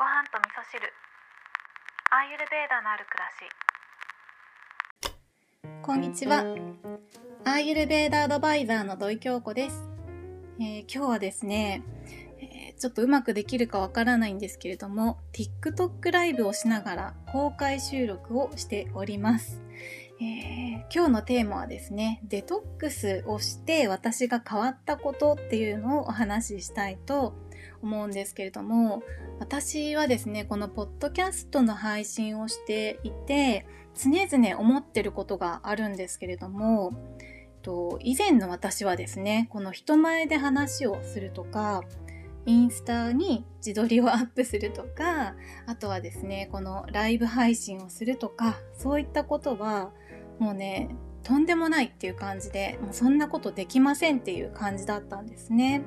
ご飯と味噌汁アーユルベーダのある暮らしこんにちは。アーユルベーダアドバイザーの土井京子です。えー今日はですね、えーちょっとうまくできるかわからないんですけれども、TikTok ライブをしながら公開収録をしております。えー今日のテーマはですね、デトックスをして私が変わったことっていうのをお話ししたいと思うんですけれども、私はですね、このポッドキャストの配信をしていて、常々思ってることがあるんですけれども、と以前の私はですね、この人前で話をするとか、インスタに自撮りをアップするとか、あとはですね、このライブ配信をするとか、そういったことは、もうね、とんでもないっていう感じで、もうそんなことできませんっていう感じだったんですね。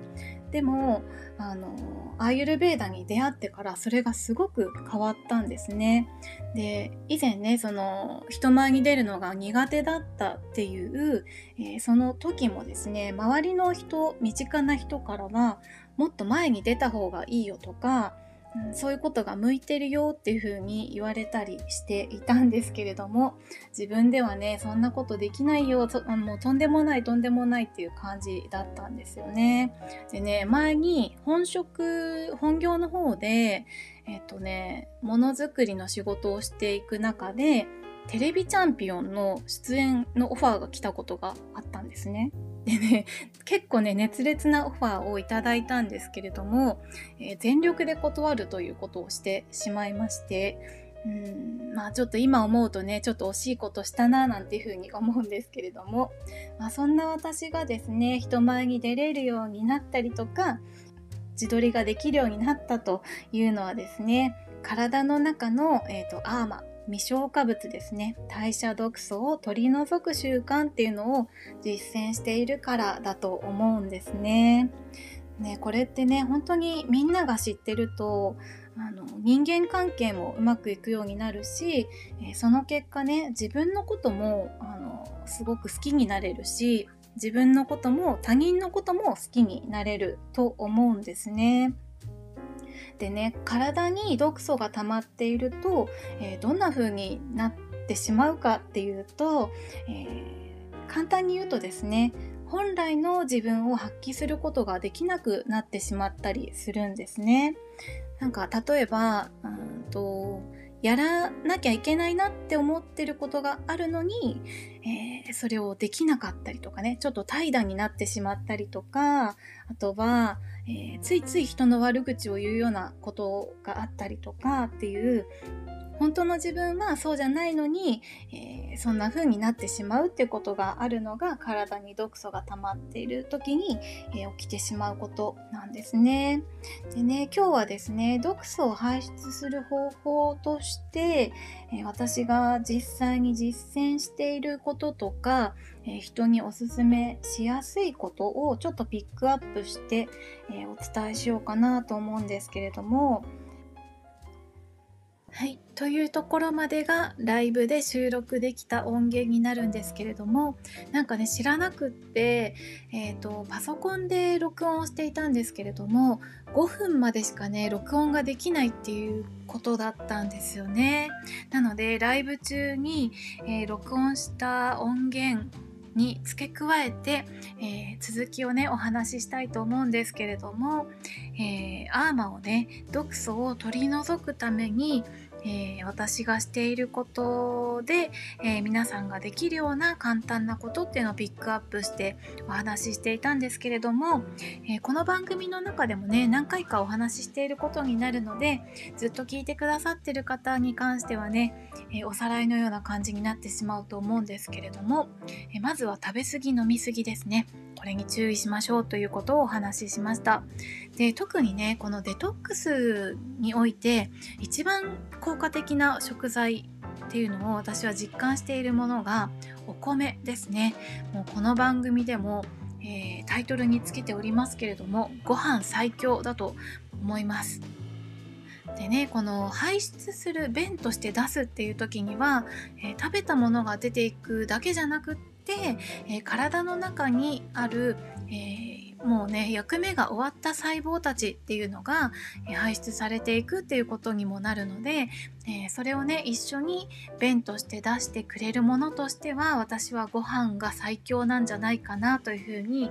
でも、あの、アーユルベーダに出会ってからそれがすごく変わったんですね。で、以前ね、その人前に出るのが苦手だったっていう、えーその時もですね、周りの人、身近な人からは、もっと前に出た方がいいよとか、うんそういうことが向いてるよっていうふうに言われたりしていたんですけれども自分ではねそんなことできないよともうとんでもないとんでもないっていう感じだったんですよね。でね前に本職本業の方でえっ、とねものづくりの仕事をしていく中でテレビチャンピオンの出演のオファーが来たことがあったんですね。でね結構ね熱烈なオファーをいただいたんですけれども、えー全力で断るということをしてしまいましてうんまあちょっと今思うとねちょっと惜しいことしたななんていうふうに思うんですけれども、まあ、そんな私がですね人前に出れるようになったりとか自撮りができるようになったというのはですね体の中の、えー、とアーマ未消化物ですね代謝毒素を取り除く習慣っていうのを実践しているからだと思うんですね。ねこれってね本当にみんなが知ってるとあの人間関係もうまくいくようになるし、えーその結果ね自分のこともあのすごく好きになれるし自分のことも他人のことも好きになれると思うんですね。でね体に毒素が溜まっていると、えーどんな風になってしまうかっていうと、えー簡単に言うとですね本来の自分を発揮することができなくなってしまったりするんですね。なんか例えばうんとやらなきゃいけないなって思ってることがあるのに、えーそれをできなかったりとかねちょっと怠惰になってしまったりとかあとは、えーついつい人の悪口を言うようなことがあったりとかっていう本当の自分はそうじゃないのに、えーそんな風になってしまうっていうことがあるのが体に毒素が溜まっている時に、えー起きてしまうことなんですね。でね今日はですね毒素を排出する方法として、えー私が実際に実践していることとか、えー人におすすめしやすいことをちょっとピックアップして、えーお伝えしようかなと思うんですけれどもはい。というところまでがライブで収録できた音源になるんですけれども、なんかね、知らなくって、えっ、と、パソコンで録音をしていたんですけれども、5分までしかね、録音ができないっていうことだったんですよね。なので、ライブ中に、えー録音した音源に付け加えて、えー続きをね、お話ししたいと思うんですけれども、えーアーマをね、毒素を取り除くために、えー私がしていることで、えー皆さんができるような簡単なことっていうのをピックアップしてお話ししていたんですけれども、えーこの番組の中でもね何回かお話ししていることになるのでずっと聞いてくださってる方に関してはね、えおさらいのような感じになってしまうと思うんですけれども、えまずは食べ過ぎ飲み過ぎですね。これに注意しましょうということをお話ししました。で特にねこのデトックスにおいて一番効果的な食材っていうのを私は実感しているものがお米ですね。もうこの番組でも、えータイトルにつけておりますけれどもご飯最強だと思います。でねこの排出する便として出すっていう時には、えー食べたものが出ていくだけじゃなくって、えー体の中にある、えーもうね役目が終わった細胞たちっていうのが、え排出されていくっていうことにもなるので、え、それをね一緒に便として出してくれるものとしては私はご飯が最強なんじゃないかなというふうに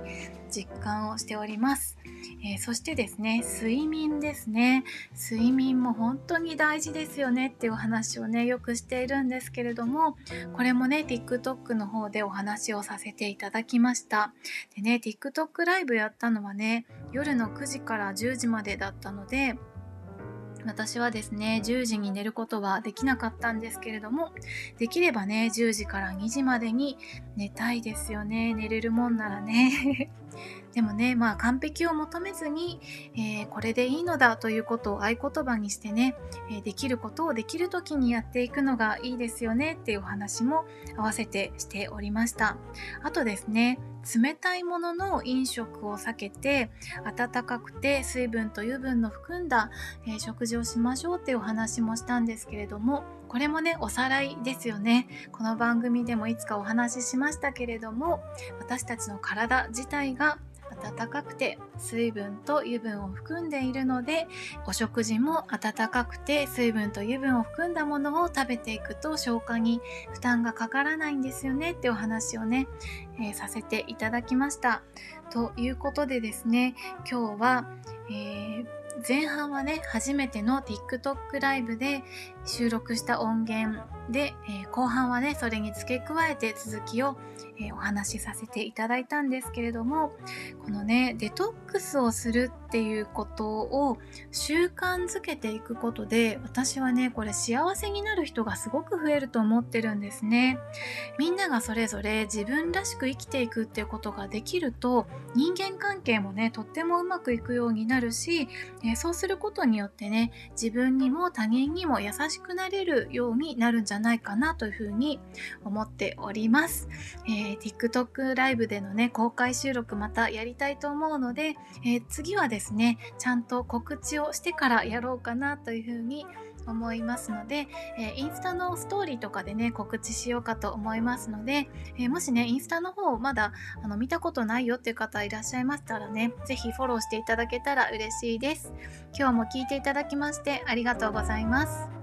実感をしております。えー、そしてですね睡眠ですね。睡眠も本当に大事ですよねっていうお話をねよくしているんですけれどもこれもね TikTok の方でお話をさせていただきました。でね TikTok ライブやったのはね夜の9時から10時までだったので私はですね10時に寝ることはできなかったんですけれどもできればね10時から2時までに寝たいですよね。寝れるもんならね。でもねまあ完璧を求めずに、えー、これでいいのだということを合言葉にしてね、え、できることをできる時にやっていくのがいいですよねっていうお話も合わせてしておりました。あとですね冷たいものの飲食を避けて温かくて水分と油分の含んだ、えー、食事をしましょうっていうお話もしたんですけれどもこれもねおさらいですよねこの番組でもいつかお話ししましたけれども私たちの体自体が温かくて水分と油分を含んでいるのでお食事も温かくて水分と油分を含んだものを食べていくと消化に負担がかからないんですよねってお話をね、えー、させていただきました。ということでですね今日は、えー前半はね初めての TikTok ライブで収録した音源で、えー、後半はねそれに付け加えて続きを、えー、お話しさせていただいたんですけれどもこのねデトックスをするっていうことを習慣づけていくことで私はねこれ幸せになる人がすごく増えると思ってるんですね。みんながそれぞれ自分らしく生きていくっていうことができると人間関係もねとってもうまくいくようになるし、えー、そうすることによってね自分にも他人にも優しくなれるようになるんじゃないかじゃないかなというふうに思っております、えー、TikTok ライブでのね公開収録またやりたいと思うので、えー、次はですねちゃんと告知をしてからやろうかなというふうに思いますので、えー、インスタのストーリーとかでね告知しようかと思いますので、えー、もしねインスタの方まだあの見たことないよっていう方いらっしゃいましたらね是非フォローしていただけたら嬉しいです。今日も聞いていただきましてありがとうございます。